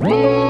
네.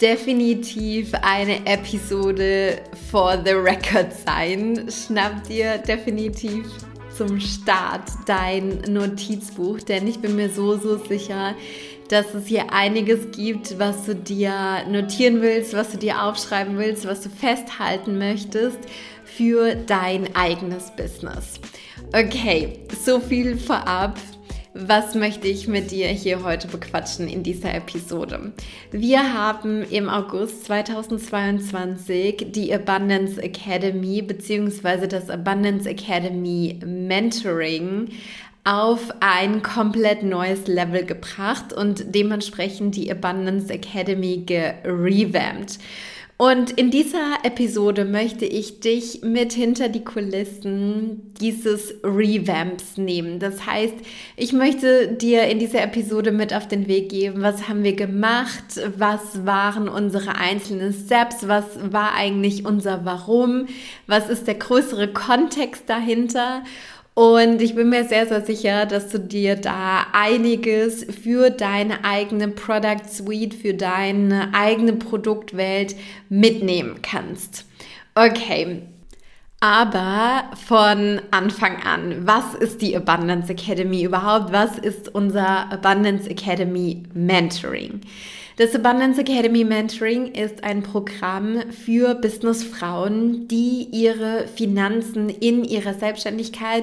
definitiv eine Episode for the record sein. Schnapp dir definitiv zum Start dein Notizbuch, denn ich bin mir so, so sicher, dass es hier einiges gibt, was du dir notieren willst, was du dir aufschreiben willst, was du festhalten möchtest für dein eigenes Business. Okay, so viel vorab. Was möchte ich mit dir hier heute bequatschen in dieser Episode? Wir haben im August 2022 die Abundance Academy bzw. das Abundance Academy Mentoring auf ein komplett neues Level gebracht und dementsprechend die Abundance Academy gerevamped. Und in dieser Episode möchte ich dich mit hinter die Kulissen dieses Revamps nehmen. Das heißt, ich möchte dir in dieser Episode mit auf den Weg geben, was haben wir gemacht, was waren unsere einzelnen Steps, was war eigentlich unser Warum, was ist der größere Kontext dahinter und ich bin mir sehr, sehr sicher, dass du dir da einiges für deine eigene Product Suite, für deine eigene Produktwelt mitnehmen kannst. Okay. Aber von Anfang an, was ist die Abundance Academy überhaupt? Was ist unser Abundance Academy Mentoring? Das Abundance Academy Mentoring ist ein Programm für Businessfrauen, die ihre Finanzen in ihrer Selbstständigkeit,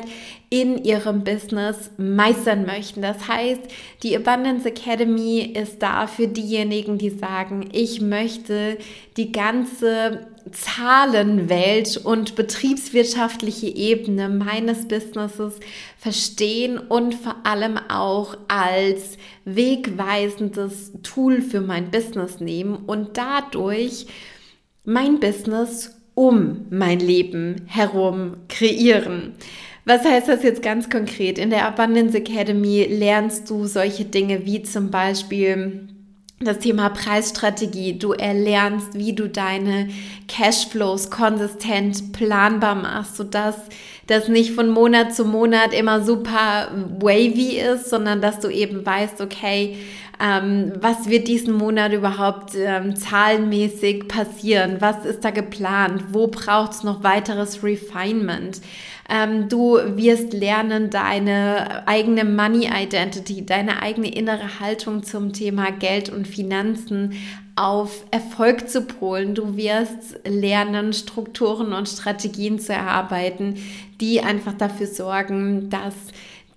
in ihrem Business meistern möchten. Das heißt, die Abundance Academy ist da für diejenigen, die sagen, ich möchte die ganze Zahlenwelt und betriebswirtschaftliche Ebene meines Businesses verstehen und vor allem auch als wegweisendes Tool für mein Business nehmen und dadurch mein Business um mein Leben herum kreieren. Was heißt das jetzt ganz konkret? In der Abundance Academy lernst du solche Dinge wie zum Beispiel das Thema Preisstrategie. Du erlernst, wie du deine Cashflows konsistent planbar machst, sodass das nicht von Monat zu Monat immer super wavy ist, sondern dass du eben weißt, okay, ähm, was wird diesen Monat überhaupt ähm, zahlenmäßig passieren? Was ist da geplant? Wo braucht es noch weiteres Refinement? Ähm, du wirst lernen, deine eigene Money Identity, deine eigene innere Haltung zum Thema Geld und Finanzen auf Erfolg zu polen. Du wirst lernen, Strukturen und Strategien zu erarbeiten, die einfach dafür sorgen, dass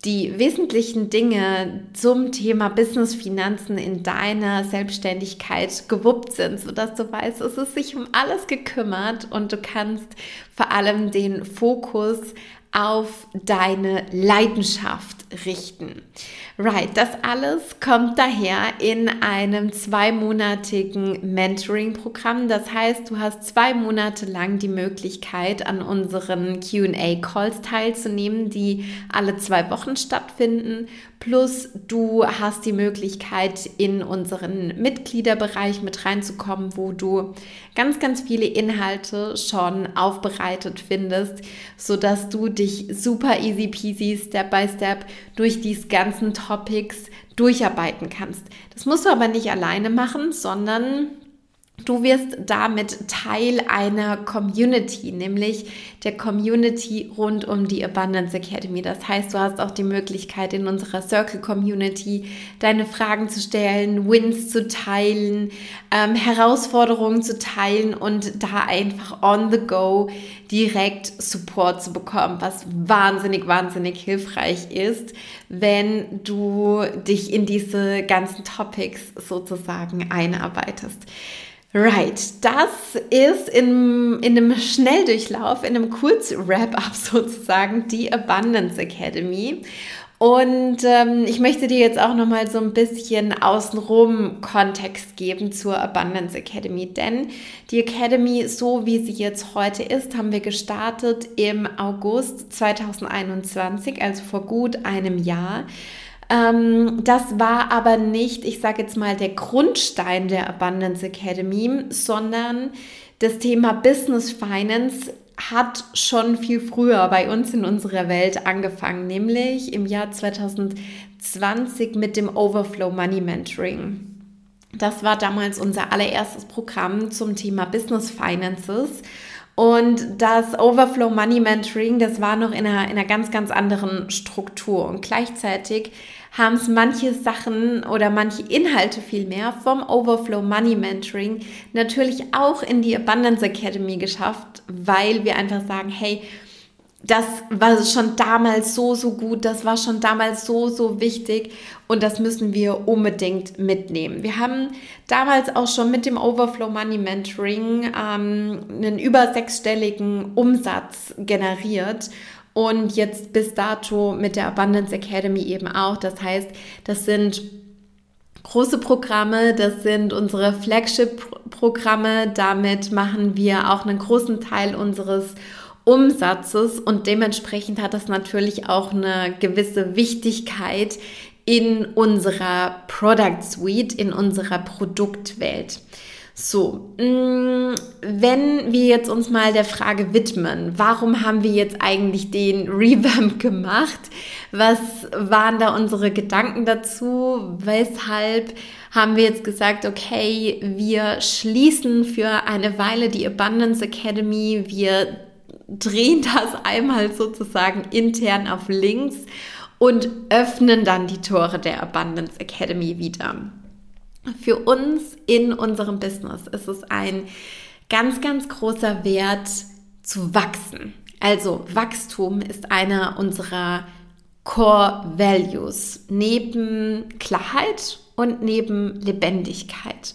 die wesentlichen Dinge zum Thema Business Finanzen in deiner Selbstständigkeit gewuppt sind, sodass du weißt, es ist sich um alles gekümmert und du kannst vor allem den Fokus auf deine Leidenschaft richten. Right, das alles kommt daher in einem zweimonatigen Mentoring-Programm. Das heißt, du hast zwei Monate lang die Möglichkeit, an unseren QA-Calls teilzunehmen, die alle zwei Wochen stattfinden. Plus du hast die Möglichkeit, in unseren Mitgliederbereich mit reinzukommen, wo du ganz, ganz viele Inhalte schon aufbereitet findest, sodass du dich super easy peasy, Step by Step durch diese ganzen Topics durcharbeiten kannst. Das musst du aber nicht alleine machen, sondern Du wirst damit Teil einer Community, nämlich der Community rund um die Abundance Academy. Das heißt, du hast auch die Möglichkeit, in unserer Circle Community deine Fragen zu stellen, Wins zu teilen, ähm, Herausforderungen zu teilen und da einfach on the go direkt Support zu bekommen, was wahnsinnig, wahnsinnig hilfreich ist, wenn du dich in diese ganzen Topics sozusagen einarbeitest. Right, das ist in, in einem Schnelldurchlauf, in einem Kurz-Wrap-up sozusagen, die Abundance Academy. Und ähm, ich möchte dir jetzt auch noch mal so ein bisschen außenrum Kontext geben zur Abundance Academy, denn die Academy, so wie sie jetzt heute ist, haben wir gestartet im August 2021, also vor gut einem Jahr. Ähm, das war aber nicht, ich sage jetzt mal, der Grundstein der Abundance Academy, sondern das Thema Business Finance hat schon viel früher bei uns in unserer Welt angefangen, nämlich im Jahr 2020 mit dem Overflow Money Mentoring. Das war damals unser allererstes Programm zum Thema Business Finances. Und das Overflow Money Mentoring, das war noch in einer, in einer ganz, ganz anderen Struktur. Und gleichzeitig haben es manche Sachen oder manche Inhalte vielmehr vom Overflow Money Mentoring natürlich auch in die Abundance Academy geschafft, weil wir einfach sagen, hey, das war schon damals so, so gut, das war schon damals so, so wichtig und das müssen wir unbedingt mitnehmen. Wir haben damals auch schon mit dem Overflow Money Mentoring ähm, einen über sechsstelligen Umsatz generiert und jetzt bis dato mit der Abundance Academy eben auch. Das heißt, das sind große Programme, das sind unsere Flagship-Programme. Damit machen wir auch einen großen Teil unseres Umsatzes und dementsprechend hat das natürlich auch eine gewisse Wichtigkeit in unserer Product Suite, in unserer Produktwelt. So, mm, wenn wir jetzt uns mal der Frage widmen, warum haben wir jetzt eigentlich den Revamp gemacht? Was waren da unsere Gedanken dazu? Weshalb haben wir jetzt gesagt, okay, wir schließen für eine Weile die Abundance Academy, wir drehen das einmal sozusagen intern auf links und öffnen dann die Tore der Abundance Academy wieder. Für uns in unserem Business ist es ein ganz, ganz großer Wert zu wachsen. Also Wachstum ist einer unserer Core Values neben Klarheit und neben Lebendigkeit.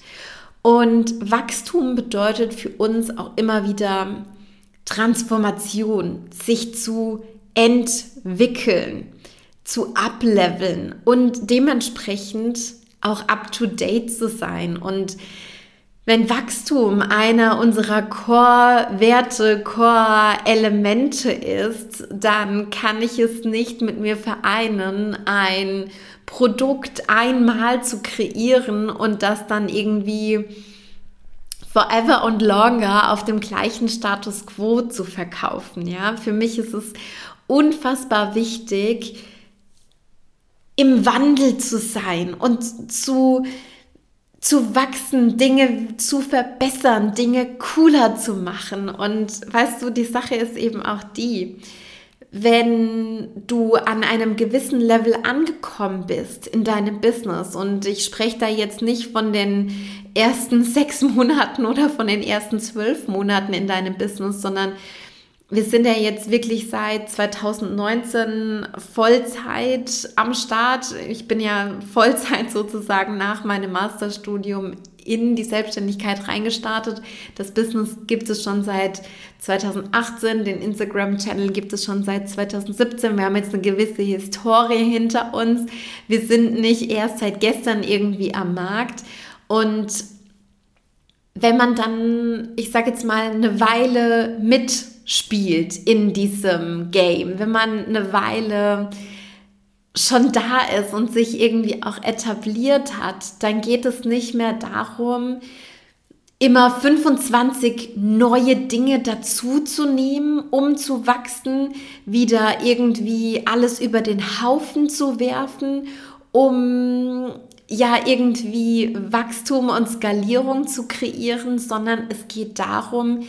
Und Wachstum bedeutet für uns auch immer wieder Transformation, sich zu entwickeln, zu upleveln und dementsprechend auch up-to-date zu sein. Und wenn Wachstum einer unserer Core-Werte, Core-Elemente ist, dann kann ich es nicht mit mir vereinen, ein Produkt einmal zu kreieren und das dann irgendwie forever and longer auf dem gleichen Status quo zu verkaufen. Ja, für mich ist es unfassbar wichtig, im Wandel zu sein und zu, zu wachsen, Dinge zu verbessern, Dinge cooler zu machen. Und weißt du, die Sache ist eben auch die, wenn du an einem gewissen Level angekommen bist in deinem Business und ich spreche da jetzt nicht von den ersten sechs Monaten oder von den ersten zwölf Monaten in deinem Business, sondern wir sind ja jetzt wirklich seit 2019 Vollzeit am Start. Ich bin ja Vollzeit sozusagen nach meinem Masterstudium in die Selbstständigkeit reingestartet. Das Business gibt es schon seit 2018, den Instagram-Channel gibt es schon seit 2017. Wir haben jetzt eine gewisse Historie hinter uns. Wir sind nicht erst seit gestern irgendwie am Markt. Und wenn man dann, ich sage jetzt mal, eine Weile mit spielt in diesem Game, wenn man eine Weile schon da ist und sich irgendwie auch etabliert hat, dann geht es nicht mehr darum, immer 25 neue Dinge dazuzunehmen, um zu wachsen, wieder irgendwie alles über den Haufen zu werfen, um ja irgendwie Wachstum und Skalierung zu kreieren, sondern es geht darum,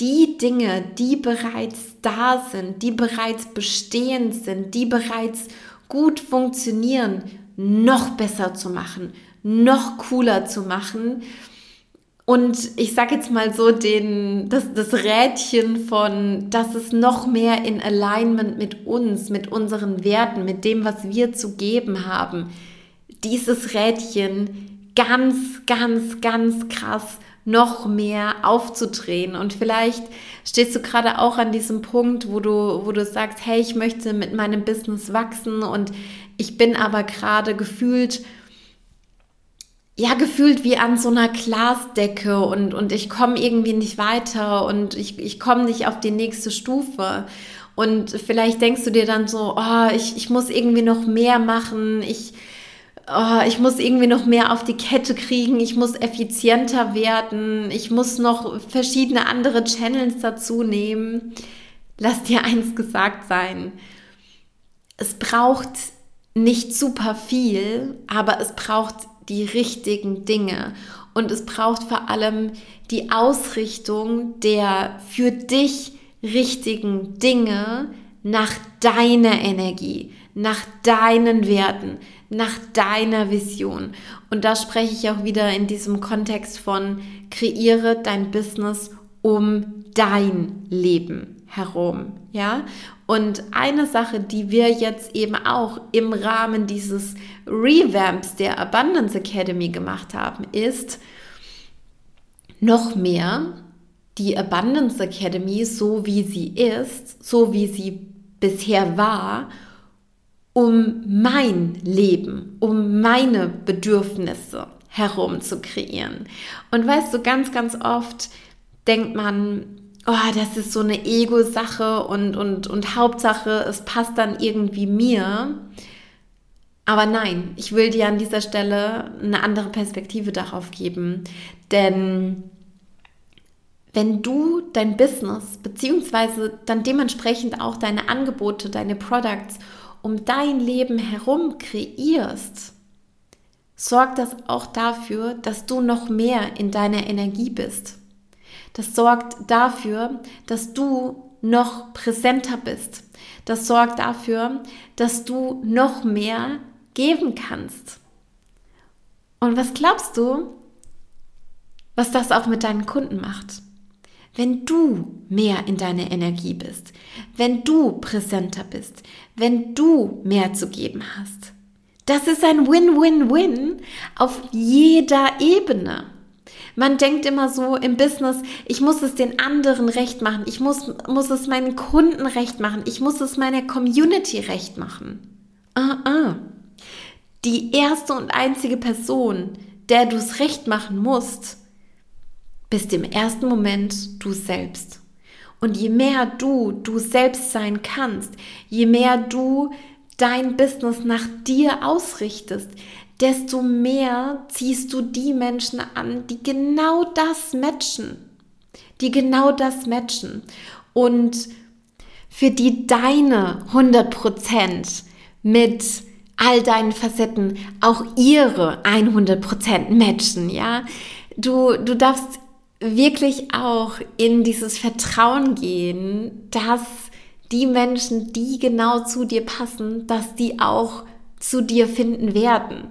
die Dinge, die bereits da sind, die bereits bestehend sind, die bereits gut funktionieren, noch besser zu machen, noch cooler zu machen. Und ich sage jetzt mal so, den, das, das Rädchen von, dass es noch mehr in Alignment mit uns, mit unseren Werten, mit dem, was wir zu geben haben, dieses Rädchen ganz, ganz, ganz krass noch mehr aufzudrehen. Und vielleicht stehst du gerade auch an diesem Punkt, wo du, wo du sagst, hey, ich möchte mit meinem Business wachsen und ich bin aber gerade gefühlt, ja, gefühlt wie an so einer Glasdecke und, und ich komme irgendwie nicht weiter und ich, ich komme nicht auf die nächste Stufe. Und vielleicht denkst du dir dann so, oh, ich, ich muss irgendwie noch mehr machen, ich, oh, ich muss irgendwie noch mehr auf die Kette kriegen, ich muss effizienter werden, ich muss noch verschiedene andere Channels dazu nehmen. Lass dir eins gesagt sein. Es braucht nicht super viel, aber es braucht die richtigen Dinge. Und es braucht vor allem die Ausrichtung der für dich richtigen Dinge nach deiner Energie, nach deinen Werten, nach deiner Vision. Und da spreche ich auch wieder in diesem Kontext von kreiere dein Business um dein Leben herum, ja? Und eine Sache, die wir jetzt eben auch im Rahmen dieses Revamps der Abundance Academy gemacht haben, ist noch mehr die Abundance Academy, so wie sie ist, so wie sie bisher war, um mein Leben, um meine Bedürfnisse herum zu kreieren. Und weißt du, ganz, ganz oft denkt man, oh, das ist so eine Ego-Sache und, und, und Hauptsache, es passt dann irgendwie mir. Aber nein, ich will dir an dieser Stelle eine andere Perspektive darauf geben. Denn wenn du dein Business beziehungsweise dann dementsprechend auch deine Angebote, deine Products um dein Leben herum kreierst, sorgt das auch dafür, dass du noch mehr in deiner Energie bist. Das sorgt dafür, dass du noch präsenter bist. Das sorgt dafür, dass du noch mehr geben kannst. Und was glaubst du, was das auch mit deinen Kunden macht? Wenn du mehr in deiner Energie bist, wenn du präsenter bist, wenn du mehr zu geben hast. Das ist ein Win-Win-Win auf jeder Ebene. Man denkt immer so im Business, ich muss es den anderen recht machen, ich muss, muss es meinen Kunden recht machen, ich muss es meiner Community recht machen. Ah, ah. Die erste und einzige Person, der du es recht machen musst, bist im ersten Moment du selbst. Und je mehr du du selbst sein kannst, je mehr du dein Business nach dir ausrichtest, desto mehr ziehst du die Menschen an, die genau das matchen. Die genau das matchen. Und für die deine 100% mit all deinen Facetten auch ihre 100% matchen, ja. Du, du darfst wirklich auch in dieses Vertrauen gehen, dass die Menschen, die genau zu dir passen, dass die auch zu dir finden werden.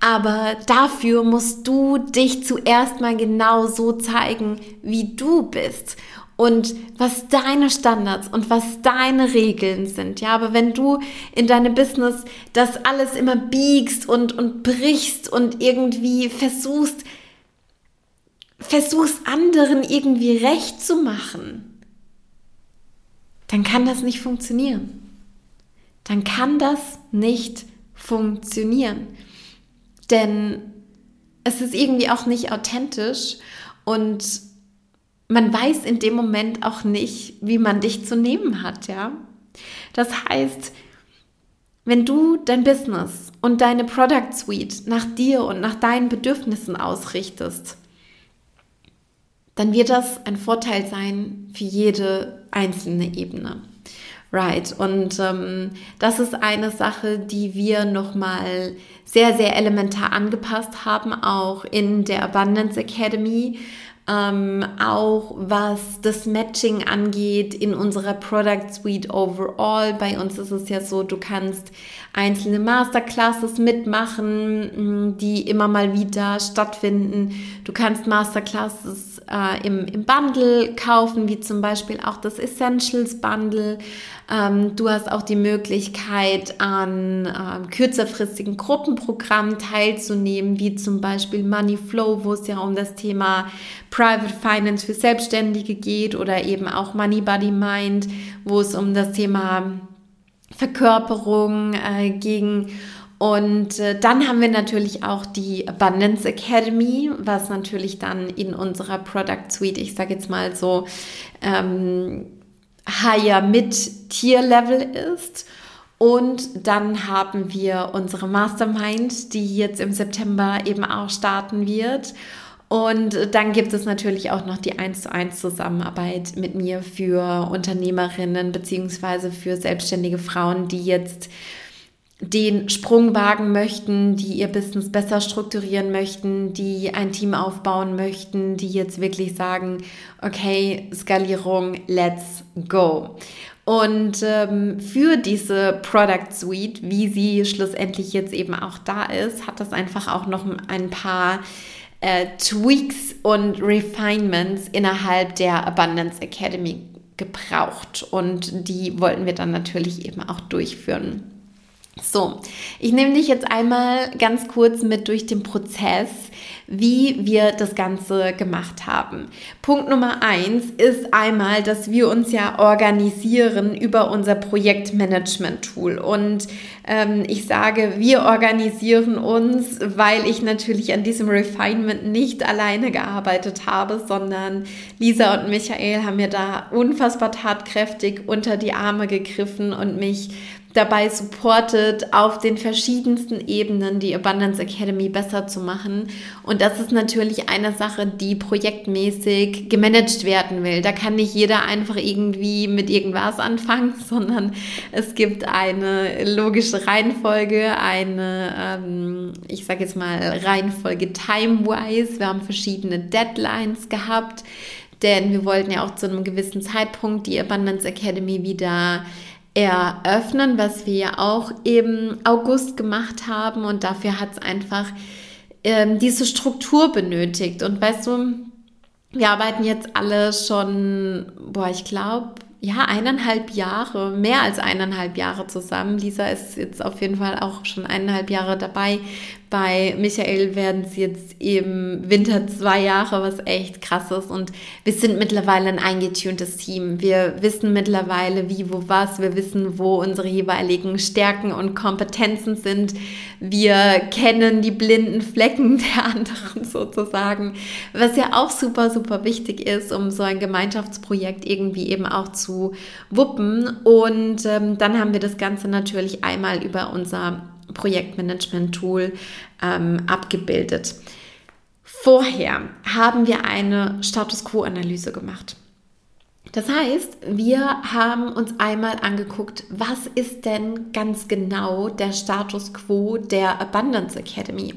Aber dafür musst du dich zuerst mal genau so zeigen, wie du bist und was deine Standards und was deine Regeln sind. Ja, aber wenn du in deinem Business das alles immer biegst und, und brichst und irgendwie versuchst, versuchst anderen irgendwie recht zu machen, dann kann das nicht funktionieren. Dann kann das nicht funktionieren. Denn es ist irgendwie auch nicht authentisch und man weiß in dem Moment auch nicht, wie man dich zu nehmen hat, ja. Das heißt, wenn du dein Business und deine Product Suite nach dir und nach deinen Bedürfnissen ausrichtest, dann wird das ein Vorteil sein für jede einzelne Ebene. Right. Und ähm, das ist eine Sache, die wir nochmal sehr, sehr elementar angepasst haben, auch in der Abundance Academy. Ähm, auch was das Matching angeht in unserer Product Suite overall. Bei uns ist es ja so, du kannst einzelne Masterclasses mitmachen, die immer mal wieder stattfinden. Du kannst Masterclasses äh, im, im Bundle kaufen, wie zum Beispiel auch das Essentials Bundle. Ähm, du hast auch die Möglichkeit, an ähm, kürzerfristigen Gruppenprogrammen teilzunehmen, wie zum Beispiel Money Flow, wo es ja um das Thema Private Finance für Selbstständige geht oder eben auch Money Body Mind, wo es um das Thema Verkörperung äh, ging. Und äh, dann haben wir natürlich auch die Abundance Academy, was natürlich dann in unserer Product Suite, ich sage jetzt mal so, ähm, higher mit Tier Level ist. Und dann haben wir unsere Mastermind, die jetzt im September eben auch starten wird. Und dann gibt es natürlich auch noch die 1 zu 1 Zusammenarbeit mit mir für Unternehmerinnen beziehungsweise für selbstständige Frauen, die jetzt den Sprung wagen möchten, die ihr Business besser strukturieren möchten, die ein Team aufbauen möchten, die jetzt wirklich sagen, okay, Skalierung, let's go. Und ähm, für diese Product Suite, wie sie schlussendlich jetzt eben auch da ist, hat das einfach auch noch ein paar äh, Tweaks und Refinements innerhalb der Abundance Academy gebraucht. Und die wollten wir dann natürlich eben auch durchführen. So, ich nehme dich jetzt einmal ganz kurz mit durch den Prozess, wie wir das Ganze gemacht haben. Punkt Nummer eins ist einmal, dass wir uns ja organisieren über unser Projektmanagement-Tool. Und ähm, ich sage, wir organisieren uns, weil ich natürlich an diesem Refinement nicht alleine gearbeitet habe, sondern Lisa und Michael haben mir da unfassbar tatkräftig unter die Arme gegriffen und mich dabei supportet, auf den verschiedensten Ebenen die Abundance Academy besser zu machen. Und das ist natürlich eine Sache, die projektmäßig gemanagt werden will. Da kann nicht jeder einfach irgendwie mit irgendwas anfangen, sondern es gibt eine logische Reihenfolge, eine, ähm, ich sage jetzt mal, Reihenfolge time-wise. Wir haben verschiedene Deadlines gehabt, denn wir wollten ja auch zu einem gewissen Zeitpunkt die Abundance Academy wieder eröffnen, was wir ja auch im August gemacht haben. Und dafür hat es einfach ähm, diese Struktur benötigt. Und weißt du, wir arbeiten jetzt alle schon, boah, ich glaube, ja, eineinhalb Jahre, mehr als eineinhalb Jahre zusammen. Lisa ist jetzt auf jeden Fall auch schon eineinhalb Jahre dabei. Bei Michael werden es jetzt im Winter zwei Jahre, was echt krass ist. Und wir sind mittlerweile ein eingetuntes Team. Wir wissen mittlerweile, wie, wo, was. Wir wissen, wo unsere jeweiligen Stärken und Kompetenzen sind. Wir kennen die blinden Flecken der anderen sozusagen. Was ja auch super, super wichtig ist, um so ein Gemeinschaftsprojekt irgendwie eben auch zu wuppen. Und ähm, dann haben wir das Ganze natürlich einmal über unser Projektmanagement-Tool ähm, abgebildet. Vorher haben wir eine Status Quo-Analyse gemacht. Das heißt, wir haben uns einmal angeguckt, was ist denn ganz genau der Status quo der Abundance Academy?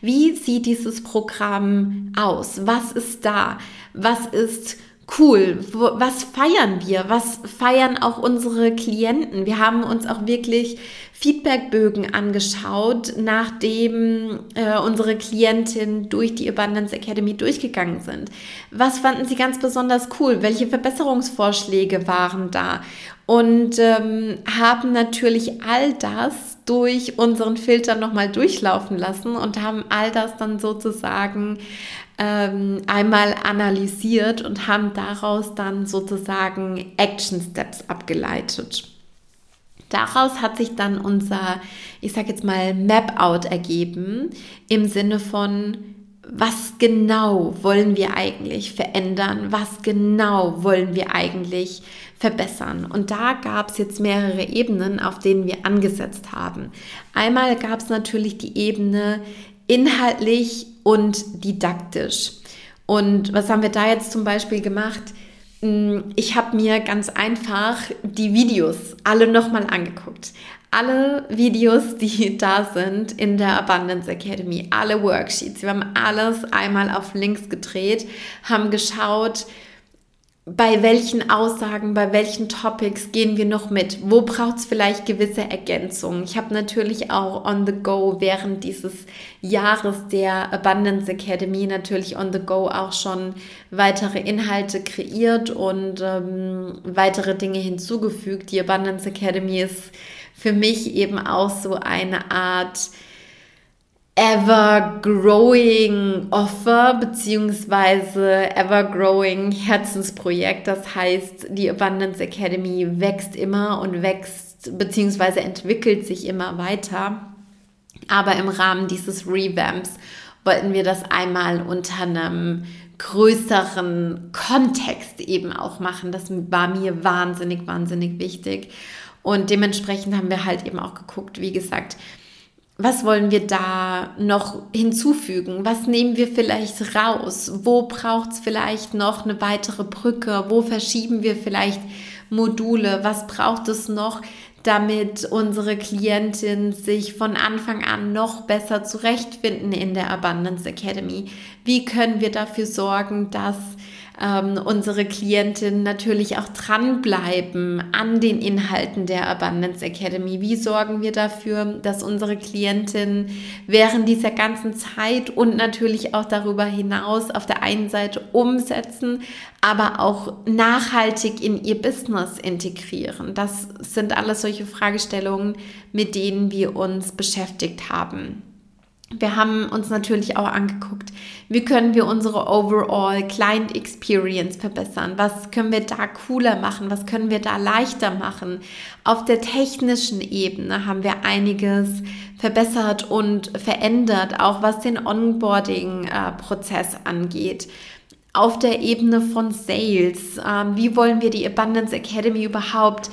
Wie sieht dieses Programm aus? Was ist da? Was ist cool? Was feiern wir? Was feiern auch unsere Klienten? Wir haben uns auch wirklich Feedbackbögen angeschaut, nachdem äh, unsere Klientinnen durch die Abundance Academy durchgegangen sind. Was fanden sie ganz besonders cool? Welche Verbesserungsvorschläge waren da? Und ähm, haben natürlich all das durch unseren Filter nochmal durchlaufen lassen und haben all das dann sozusagen ähm, einmal analysiert und haben daraus dann sozusagen Action Steps abgeleitet. Daraus hat sich dann unser, ich sage jetzt mal, Map-out ergeben im Sinne von, was genau wollen wir eigentlich verändern? Was genau wollen wir eigentlich verbessern? Und da gab es jetzt mehrere Ebenen, auf denen wir angesetzt haben. Einmal gab es natürlich die Ebene inhaltlich und didaktisch. Und was haben wir da jetzt zum Beispiel gemacht? Hm, ich habe mir ganz einfach die Videos alle nochmal angeguckt. Alle Videos, die da sind in der Abundance Academy, alle Worksheets. Wir haben alles einmal auf links gedreht, haben geschaut, bei welchen Aussagen, bei welchen Topics gehen wir noch mit? Wo braucht es vielleicht gewisse Ergänzungen? Ich habe natürlich auch on the go während dieses Jahres der Abundance Academy natürlich on the go auch schon weitere Inhalte kreiert und ähm, weitere Dinge hinzugefügt. Die Abundance Academy ist für mich eben auch so eine Art ever-growing Offer beziehungsweise ever-growing Herzensprojekt. Das heißt, die Abundance Academy wächst immer und wächst beziehungsweise entwickelt sich immer weiter. Aber im Rahmen dieses Revamps wollten wir das einmal unter einem größeren Kontext eben auch machen. Das war mir wahnsinnig, wahnsinnig wichtig. Und dementsprechend haben wir halt eben auch geguckt, wie gesagt, was wollen wir da noch hinzufügen? Was nehmen wir vielleicht raus? Wo braucht es vielleicht noch eine weitere Brücke? Wo verschieben wir vielleicht Module? Was braucht es noch, damit unsere Klientin sich von Anfang an noch besser zurechtfinden in der Abundance Academy? Wie können wir dafür sorgen, dass ähm, unsere Klientinnen natürlich auch dranbleiben an den Inhalten der Abundance Academy? Wie sorgen wir dafür, dass unsere Klientinnen während dieser ganzen Zeit und natürlich auch darüber hinaus auf der einen Seite umsetzen, aber auch nachhaltig in ihr Business integrieren? Das sind alles solche Fragestellungen, mit denen wir uns beschäftigt haben. Wir haben uns natürlich auch angeguckt, wie können wir unsere overall Client Experience verbessern? Was können wir da cooler machen? Was können wir da leichter machen? Auf der technischen Ebene haben wir einiges verbessert und verändert, auch was den Onboarding-Prozess angeht. Auf der Ebene von Sales, ähm, wie wollen wir die Abundance Academy überhaupt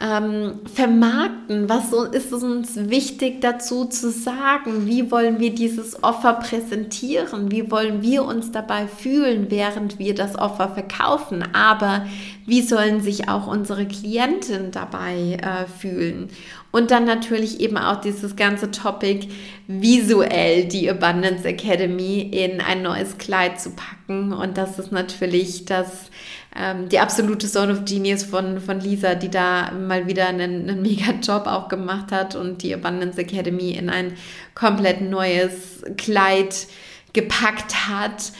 ähm, vermarkten? Was ist uns wichtig dazu zu sagen? Wie wollen wir dieses Offer präsentieren? Wie wollen wir uns dabei fühlen, während wir das Offer verkaufen? Aber wie sollen sich auch unsere Klienten dabei äh, fühlen? Und dann natürlich eben auch dieses ganze Topic visuell die Abundance Academy in ein neues Kleid zu packen. Und das ist natürlich das ähm, die absolute Zone of Genius von, von Lisa, die da mal wieder einen, einen mega Job auch gemacht hat und die Abundance Academy in ein komplett neues Kleid gepackt hat,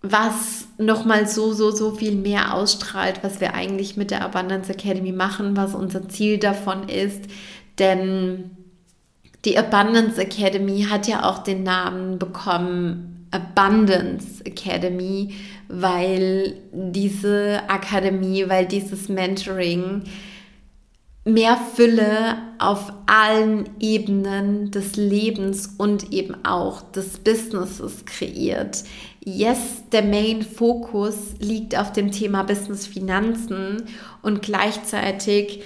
was nochmal so, so, so viel mehr ausstrahlt, was wir eigentlich mit der Abundance Academy machen, was unser Ziel davon ist. Denn die Abundance Academy hat ja auch den Namen bekommen Abundance Academy, weil diese Akademie, weil dieses Mentoring mehr Fülle auf allen Ebenen des Lebens und eben auch des Businesses kreiert. Yes, der Main Fokus liegt auf dem Thema Business Finanzen und gleichzeitig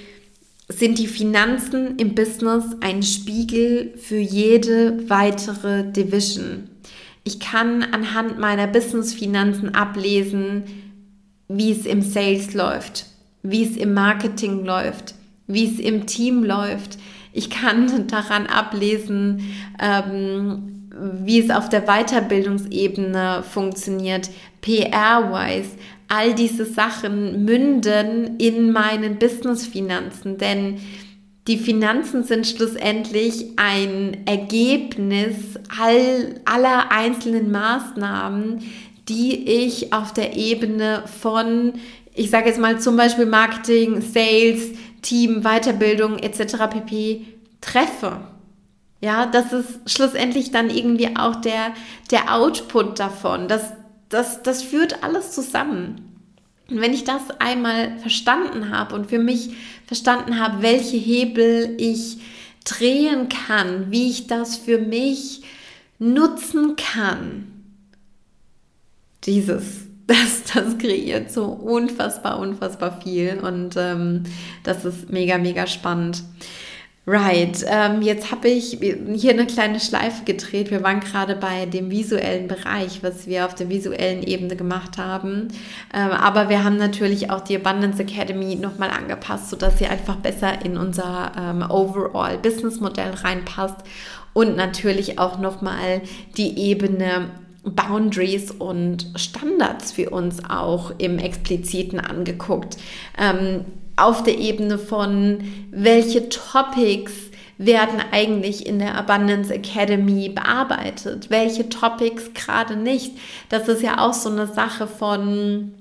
sind die Finanzen im Business ein Spiegel für jede weitere Division. Ich kann anhand meiner Business-Finanzen ablesen, wie es im Sales läuft, wie es im Marketing läuft, wie es im Team läuft. Ich kann daran ablesen, ähm, wie es auf der Weiterbildungsebene funktioniert, PR-wise. All diese Sachen münden in meinen Business-Finanzen, denn die Finanzen sind schlussendlich ein Ergebnis all, aller einzelnen Maßnahmen, die ich auf der Ebene von, ich sage jetzt mal zum Beispiel Marketing, Sales, Team, Weiterbildung etc. pp. treffe. Ja, das ist schlussendlich dann irgendwie auch der, der Output davon. Das, das, das führt alles zusammen. Und wenn ich das einmal verstanden habe und für mich verstanden habe, welche Hebel ich drehen kann, wie ich das für mich nutzen kann, dieses, das, das kreiert so unfassbar, unfassbar viel und ähm, das ist mega, mega spannend. Right, ähm, jetzt habe ich hier eine kleine Schleife gedreht. Wir waren gerade bei dem visuellen Bereich, was wir auf der visuellen Ebene gemacht haben. Ähm, aber wir haben natürlich auch die Abundance Academy nochmal angepasst, sodass sie einfach besser in unser ähm, Overall Business Modell reinpasst und natürlich auch nochmal die Ebene Boundaries und Standards für uns auch im Expliziten angeguckt. Ähm, auf der Ebene von, welche Topics werden eigentlich in der Abundance Academy bearbeitet, welche Topics gerade nicht. Das ist ja auch so eine Sache von,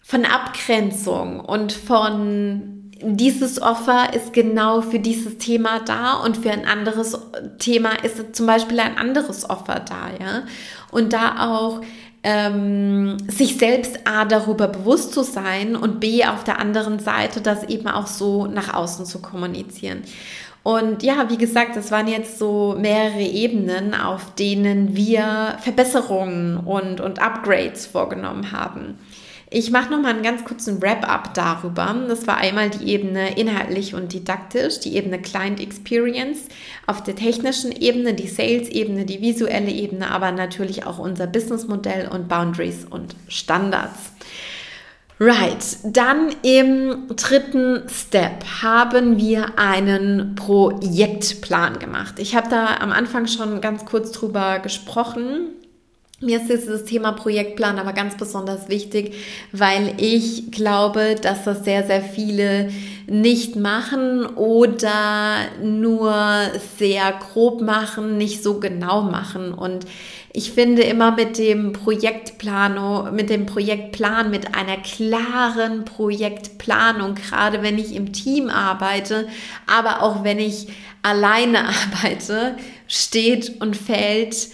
von Abgrenzung und von dieses Offer ist genau für dieses Thema da und für ein anderes Thema ist zum Beispiel ein anderes Offer da, ja. Und da auch ähm, sich selbst A darüber bewusst zu sein und B auf der anderen Seite das eben auch so nach außen zu kommunizieren. Und ja, wie gesagt, das waren jetzt so mehrere Ebenen, auf denen wir Verbesserungen und, und Upgrades vorgenommen haben. Ich mache noch mal einen ganz kurzen Wrap-up darüber. Das war einmal die Ebene inhaltlich und didaktisch, die Ebene Client Experience, auf der technischen Ebene, die Sales-Ebene, die visuelle Ebene, aber natürlich auch unser Businessmodell und Boundaries und Standards. Right, dann im dritten Step haben wir einen Projektplan gemacht. Ich habe da am Anfang schon ganz kurz drüber gesprochen. Mir ist dieses Thema Projektplan aber ganz besonders wichtig, weil ich glaube, dass das sehr, sehr viele nicht machen oder nur sehr grob machen, nicht so genau machen. Und ich finde immer mit dem Projektplan, mit dem Projektplan, mit einer klaren Projektplanung, gerade wenn ich im Team arbeite, aber auch wenn ich alleine arbeite, steht und fällt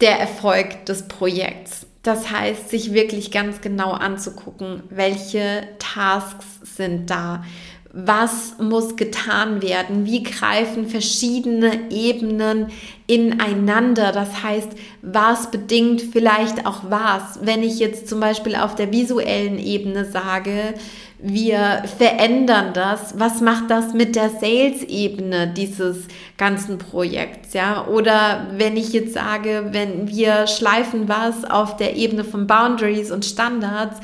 der Erfolg des Projekts. Das heißt, sich wirklich ganz genau anzugucken, welche Tasks sind da, was muss getan werden, wie greifen verschiedene Ebenen ineinander. Das heißt, was bedingt vielleicht auch was. Wenn ich jetzt zum Beispiel auf der visuellen Ebene sage, wir verändern das. Was macht das mit der Sales-Ebene dieses ganzen Projekts? Ja, oder wenn ich jetzt sage, wenn wir schleifen was auf der Ebene von Boundaries und Standards,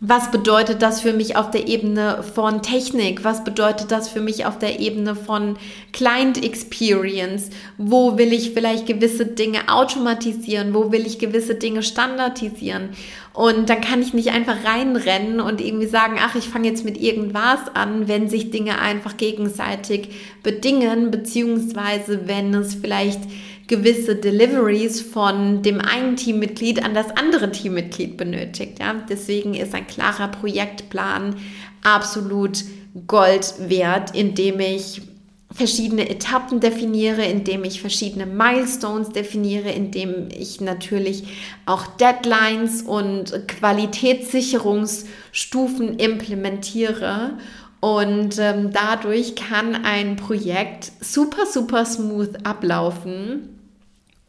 was bedeutet das für mich auf der Ebene von Technik? Was bedeutet das für mich auf der Ebene von Client Experience? Wo will ich vielleicht gewisse Dinge automatisieren? Wo will ich gewisse Dinge standardisieren? Und dann kann ich nicht einfach reinrennen und irgendwie sagen, ach, ich fange jetzt mit irgendwas an, wenn sich Dinge einfach gegenseitig bedingen, beziehungsweise wenn es vielleicht gewisse Deliveries von dem einen Teammitglied an das andere Teammitglied benötigt. Ja? Deswegen ist ein klarer Projektplan absolut Gold wert, indem ich verschiedene Etappen definiere, indem ich verschiedene Milestones definiere, indem ich natürlich auch Deadlines und Qualitätssicherungsstufen implementiere. Und ähm, dadurch kann ein Projekt super, super smooth ablaufen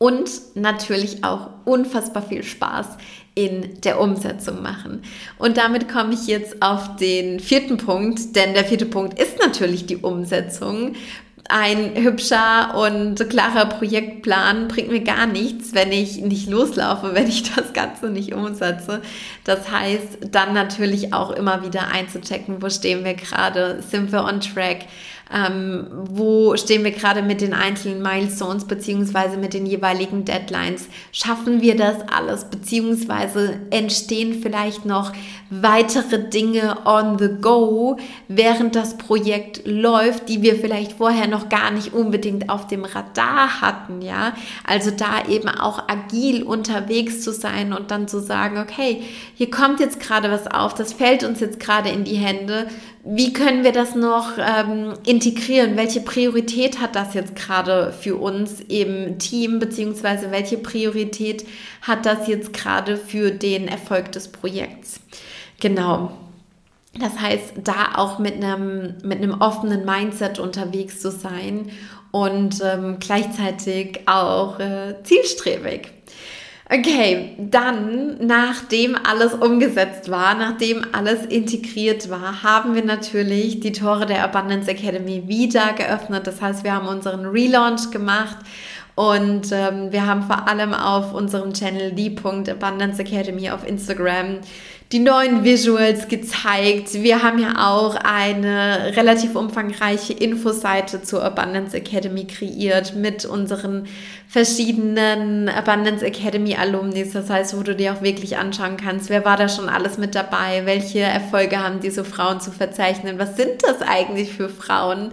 und natürlich auch unfassbar viel Spaß in der Umsetzung machen. Und damit komme ich jetzt auf den vierten Punkt, denn der vierte Punkt ist natürlich die Umsetzung. Ein hübscher und klarer Projektplan bringt mir gar nichts, wenn ich nicht loslaufe, wenn ich das Ganze nicht umsetze. Das heißt, dann natürlich auch immer wieder einzuchecken, wo stehen wir gerade, sind wir on track, ähm, wo stehen wir gerade mit den einzelnen Milestones beziehungsweise mit den jeweiligen Deadlines? Schaffen wir das alles beziehungsweise entstehen vielleicht noch weitere Dinge on the go, während das Projekt läuft, die wir vielleicht vorher noch gar nicht unbedingt auf dem Radar hatten, ja? Also da eben auch agil unterwegs zu sein und dann zu sagen, okay, hier kommt jetzt gerade was auf, das fällt uns jetzt gerade in die Hände wie können wir das noch ähm, integrieren? Welche Priorität hat das jetzt gerade für uns im Team, beziehungsweise welche Priorität hat das jetzt gerade für den Erfolg des Projekts? Genau. Das heißt, da auch mit einem, mit einem offenen Mindset unterwegs zu sein und ähm, gleichzeitig auch äh, zielstrebig. Okay, dann, nachdem alles umgesetzt war, nachdem alles integriert war, haben wir natürlich die Tore der Abundance Academy wieder geöffnet. Das heißt, wir haben unseren Relaunch gemacht und ähm, wir haben vor allem auf unserem Channel die.abundance Academy auf Instagram die neuen Visuals gezeigt. Wir haben ja auch eine relativ umfangreiche Infoseite zur Abundance Academy kreiert mit unseren verschiedenen Abundance Academy Alumnis. Das heißt, wo du dir auch wirklich anschauen kannst, wer war da schon alles mit dabei, welche Erfolge haben diese Frauen zu verzeichnen, was sind das eigentlich für Frauen?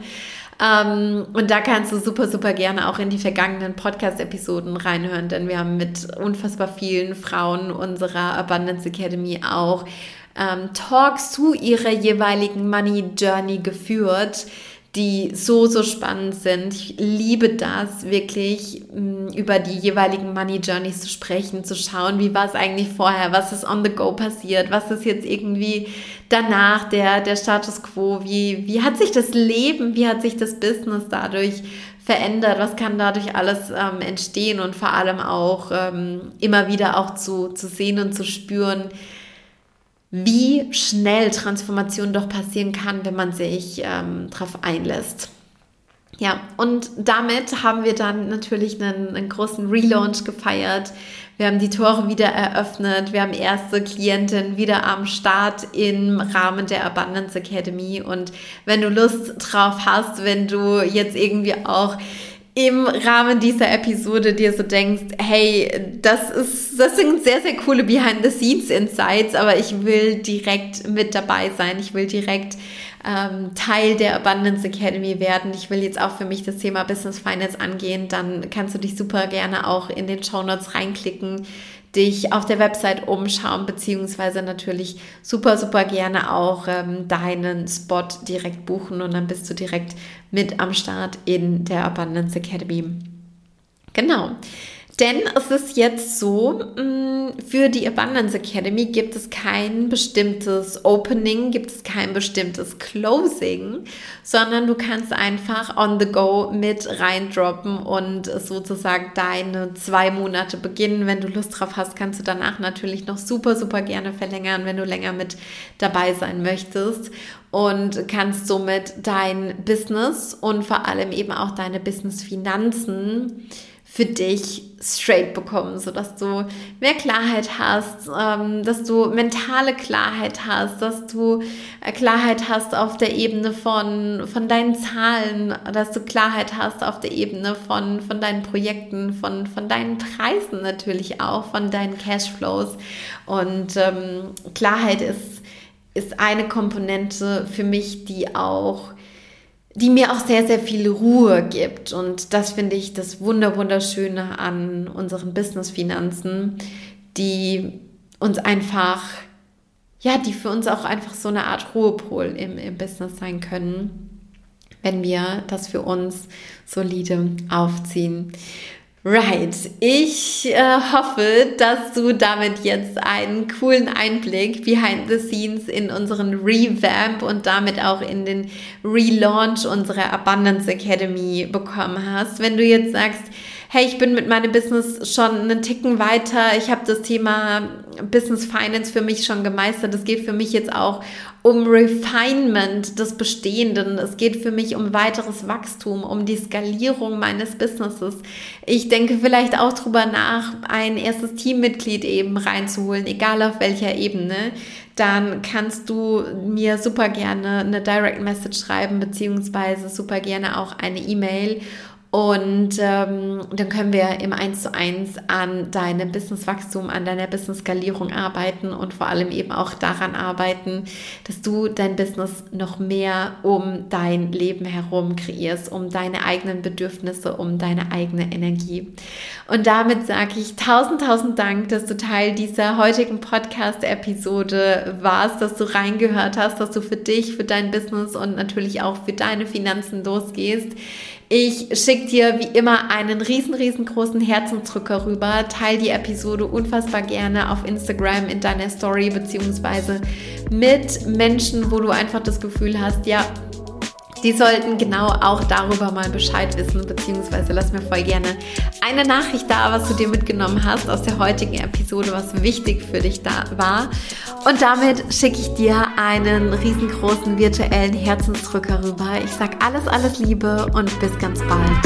Ähm, und da kannst du super, super gerne auch in die vergangenen Podcast-Episoden reinhören, denn wir haben mit unfassbar vielen Frauen unserer Abundance Academy auch ähm, Talks zu ihrer jeweiligen Money Journey geführt die so, so spannend sind. Ich liebe das wirklich, mm, über die jeweiligen Money Journeys zu sprechen, zu schauen, wie war es eigentlich vorher, was ist on the go passiert, was ist jetzt irgendwie danach der, der Status quo, wie, wie hat sich das Leben, wie hat sich das Business dadurch verändert, was kann dadurch alles ähm, entstehen und vor allem auch ähm, immer wieder auch zu, zu sehen und zu spüren, wie schnell Transformation doch passieren kann, wenn man sich ähm, darauf einlässt. Ja, und damit haben wir dann natürlich einen, einen, großen Relaunch gefeiert. Wir haben die Tore wieder eröffnet. Wir haben erste Klienten wieder am Start im Rahmen der Abundance Academy. Und wenn du Lust drauf hast, wenn du jetzt irgendwie auch im Rahmen dieser Episode dir so denkst, hey, das ist, das sind sehr, sehr coole Behind-the-Scenes-Insights, aber ich will direkt mit dabei sein. Ich will direkt ähm, Teil der Abundance Academy werden. Ich will jetzt auch für mich das Thema Business Finance angehen. Dann kannst du dich super gerne auch in den Show Notes reinklicken dich auf der Website umschauen, beziehungsweise natürlich super, super gerne auch ähm, deinen Spot direkt buchen und dann bist du direkt mit am Start in der Abundance Academy. Genau. Denn es ist jetzt so, mm, für die Abundance Academy gibt es kein bestimmtes Opening, gibt es kein bestimmtes Closing, sondern du kannst einfach on the go mit reindroppen und sozusagen deine zwei Monate beginnen. Wenn du Lust drauf hast, kannst du danach natürlich noch super, super gerne verlängern, wenn du länger mit dabei sein möchtest und kannst somit dein Business und vor allem eben auch deine Business-Finanzen für dich straight bekommen, sodass du mehr Klarheit hast, ähm, dass du mentale Klarheit hast, dass du äh, Klarheit hast auf der Ebene von, von deinen Zahlen, dass du Klarheit hast auf der Ebene von, von deinen Projekten, von, von deinen Preisen natürlich auch, von deinen Cashflows. Und ähm, Klarheit ist, ist eine Komponente für mich, die auch die mir auch sehr, sehr viel Ruhe gibt. Und das finde ich das Wunder, Wunderschöne an unseren Business-Finanzen, die uns einfach, ja, die für uns auch einfach so eine Art Ruhepol im, im Business sein können, wenn wir das für uns solide aufziehen. Right. Ich äh, hoffe, dass du damit jetzt einen coolen Einblick behind the scenes in unseren Revamp und damit auch in den Relaunch unserer Abundance Academy bekommen hast. Wenn du jetzt sagst, hey, ich bin mit meinem Business schon einen Ticken weiter, ich habe das Thema Business Finance für mich schon gemeistert, es geht für mich jetzt auch um Refinement des Bestehenden, es geht für mich um weiteres Wachstum, um die Skalierung meines Businesses. Ich denke vielleicht auch drüber nach, ein erstes Teammitglied eben reinzuholen, egal auf welcher Ebene. Dann kannst du mir super gerne eine Direct Message schreiben, beziehungsweise super gerne auch eine E-Mail und ähm, dann können wir im 1 zu 1 an deinem Businesswachstum, an deiner Business-Skalierung arbeiten und vor allem eben auch daran arbeiten, dass du dein Business noch mehr um dein Leben herum kreierst, um deine eigenen Bedürfnisse, um deine eigene Energie. Und damit sage ich tausend, tausend Dank, dass du Teil dieser heutigen Podcast-Episode warst, dass du reingehört hast, dass du für dich, für dein Business und natürlich auch für deine Finanzen losgehst. Ich schicke dir wie immer einen riesen, riesengroßen Herzensdrücker rüber. Teil die Episode unfassbar gerne auf Instagram in deiner Story beziehungsweise mit Menschen, wo du einfach das Gefühl hast, ja, die sollten genau auch darüber mal Bescheid wissen, beziehungsweise lass mir voll gerne eine Nachricht da, was du dir mitgenommen hast aus der heutigen Episode, was wichtig für dich da war. Und damit schicke ich dir einen riesengroßen virtuellen Herzensdrücker rüber. Ich sag alles, alles Liebe und bis ganz bald.